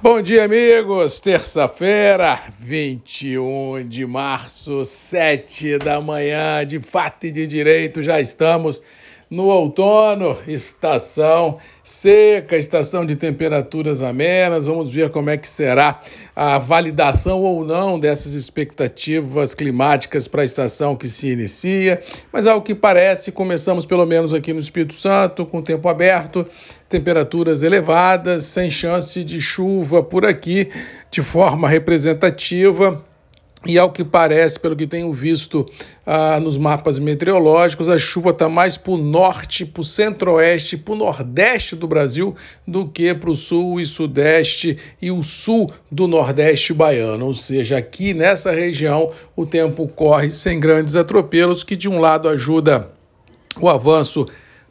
Bom dia, amigos. Terça-feira, 21 de março, 7 da manhã, de fato e de direito, já estamos no outono, estação seca, estação de temperaturas amenas. Vamos ver como é que será a validação ou não dessas expectativas climáticas para a estação que se inicia. Mas ao que parece, começamos pelo menos aqui no Espírito Santo, com tempo aberto, temperaturas elevadas, sem chance de chuva por aqui de forma representativa. E ao que parece, pelo que tenho visto ah, nos mapas meteorológicos, a chuva está mais para o norte, para o centro-oeste, para o nordeste do Brasil do que para o sul e sudeste e o sul do nordeste baiano. Ou seja, aqui nessa região o tempo corre sem grandes atropelos, que de um lado ajuda o avanço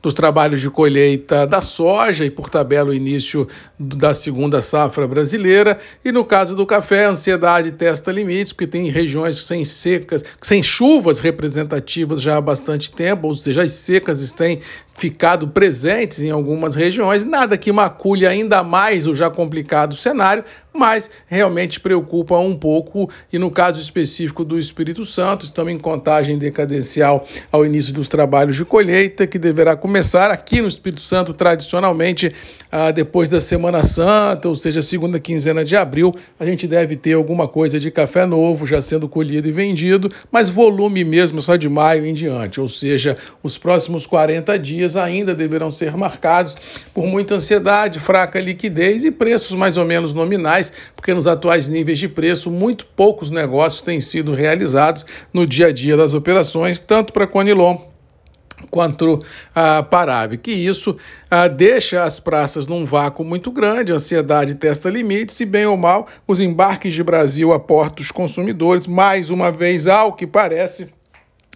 dos trabalhos de colheita da soja e, por tabela, o início da segunda safra brasileira. E no caso do café, a ansiedade testa limites, porque tem regiões sem secas, sem chuvas representativas já há bastante tempo, ou seja, as secas têm ficado presentes em algumas regiões, nada que macule ainda mais o já complicado cenário, mas realmente preocupa um pouco. E no caso específico do Espírito Santo, estamos em contagem decadencial ao início dos trabalhos de colheita, que deverá começar aqui no Espírito Santo, tradicionalmente, ah, depois da Semana Santa, ou seja, segunda quinzena de abril. A gente deve ter alguma coisa de café novo já sendo colhido e vendido, mas volume mesmo só de maio em diante, ou seja, os próximos 40 dias ainda deverão ser marcados por muita ansiedade, fraca liquidez e preços mais ou menos nominais porque nos atuais níveis de preço, muito poucos negócios têm sido realizados no dia a dia das operações, tanto para Conilon quanto a Parab, que isso ah, deixa as praças num vácuo muito grande, a ansiedade testa limites e, bem ou mal, os embarques de Brasil a portos consumidores, mais uma vez, ao que parece,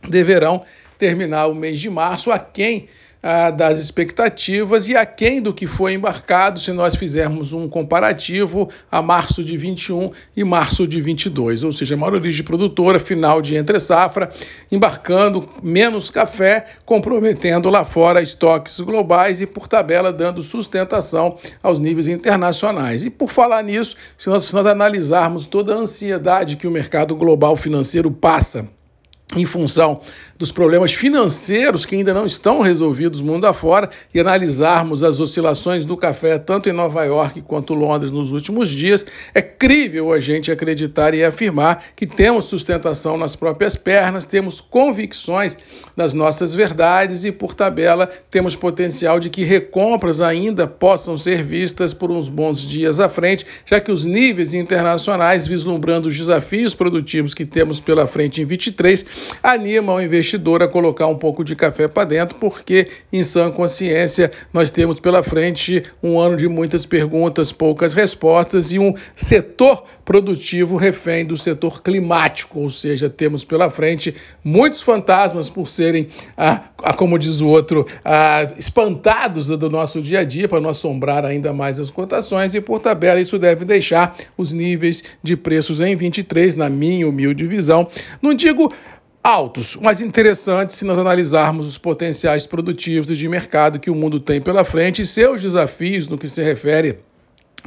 deverão terminar o mês de março, a quem ah, das expectativas e aquém do que foi embarcado se nós fizermos um comparativo a março de 21 e março de 22, ou seja, maior origem produtora, final de entre safra, embarcando menos café, comprometendo lá fora estoques globais e, por tabela, dando sustentação aos níveis internacionais. E por falar nisso, se nós, se nós analisarmos toda a ansiedade que o mercado global financeiro passa em função dos problemas financeiros que ainda não estão resolvidos mundo afora e analisarmos as oscilações do café tanto em Nova York quanto Londres nos últimos dias, é crível a gente acreditar e afirmar que temos sustentação nas próprias pernas, temos convicções das nossas verdades e, por tabela, temos potencial de que recompras ainda possam ser vistas por uns bons dias à frente, já que os níveis internacionais, vislumbrando os desafios produtivos que temos pela frente em 23, animam o investidor a colocar um pouco de café para dentro, porque, em sã consciência, nós temos pela frente um ano de muitas perguntas, poucas respostas e um setor produtivo refém do setor climático, ou seja, temos pela frente muitos fantasmas por serem, ah, ah, como diz o outro, ah, espantados do nosso dia a dia, para não assombrar ainda mais as cotações, e por tabela isso deve deixar os níveis de preços em 23, na minha humilde visão. Não digo altos, mas interessantes se nós analisarmos os potenciais produtivos de mercado que o mundo tem pela frente e seus desafios no que se refere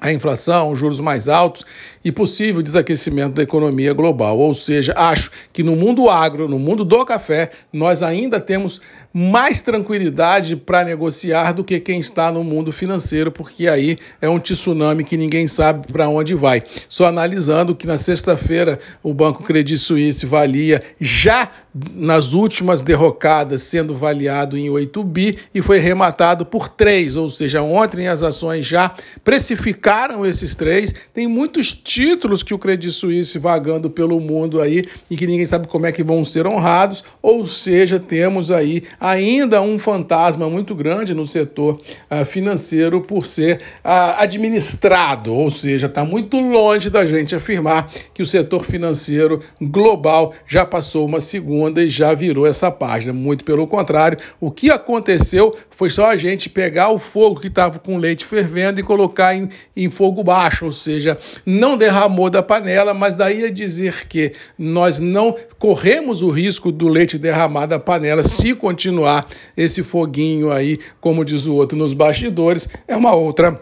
à inflação, juros mais altos e possível desaquecimento da economia global. Ou seja, acho que no mundo agro, no mundo do café, nós ainda temos mais tranquilidade para negociar do que quem está no mundo financeiro, porque aí é um tsunami que ninguém sabe para onde vai. Só analisando que na sexta-feira o Banco Credit Suisse valia já nas últimas derrocadas sendo avaliado em 8 bi e foi rematado por 3, ou seja, ontem as ações já precificaram esses três. Tem muitos títulos que o Credit Suisse vagando pelo mundo aí e que ninguém sabe como é que vão ser honrados, ou seja, temos aí ainda um fantasma muito grande no setor uh, financeiro por ser uh, administrado, ou seja, está muito longe da gente afirmar que o setor financeiro global já passou uma segunda e já virou essa página. Muito pelo contrário, o que aconteceu foi só a gente pegar o fogo que estava com leite fervendo e colocar em, em fogo baixo, ou seja, não derramou da panela, mas daí a dizer que nós não corremos o risco do leite derramar da panela se continuar continuar esse foguinho aí, como diz o outro, nos bastidores, é uma outra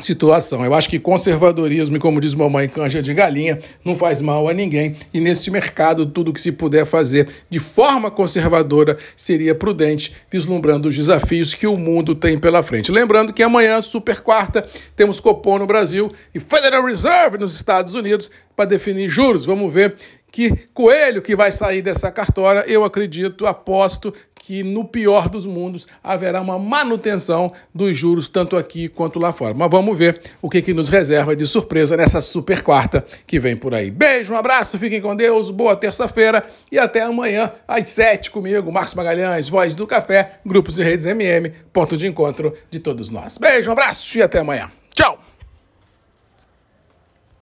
situação. Eu acho que conservadorismo, como diz mamãe, canja de galinha, não faz mal a ninguém. E nesse mercado, tudo que se puder fazer de forma conservadora seria prudente, vislumbrando os desafios que o mundo tem pela frente. Lembrando que amanhã, super quarta, temos Copom no Brasil e Federal Reserve nos Estados Unidos para definir juros. Vamos ver que coelho que vai sair dessa cartória, eu acredito, aposto que no pior dos mundos haverá uma manutenção dos juros tanto aqui quanto lá fora. Mas vamos ver o que, que nos reserva de surpresa nessa super quarta que vem por aí. Beijo, um abraço, fiquem com Deus, boa terça-feira e até amanhã às sete comigo, Marcos Magalhães, Voz do Café, Grupos e Redes MM, ponto de encontro de todos nós. Beijo, um abraço e até amanhã. Tchau!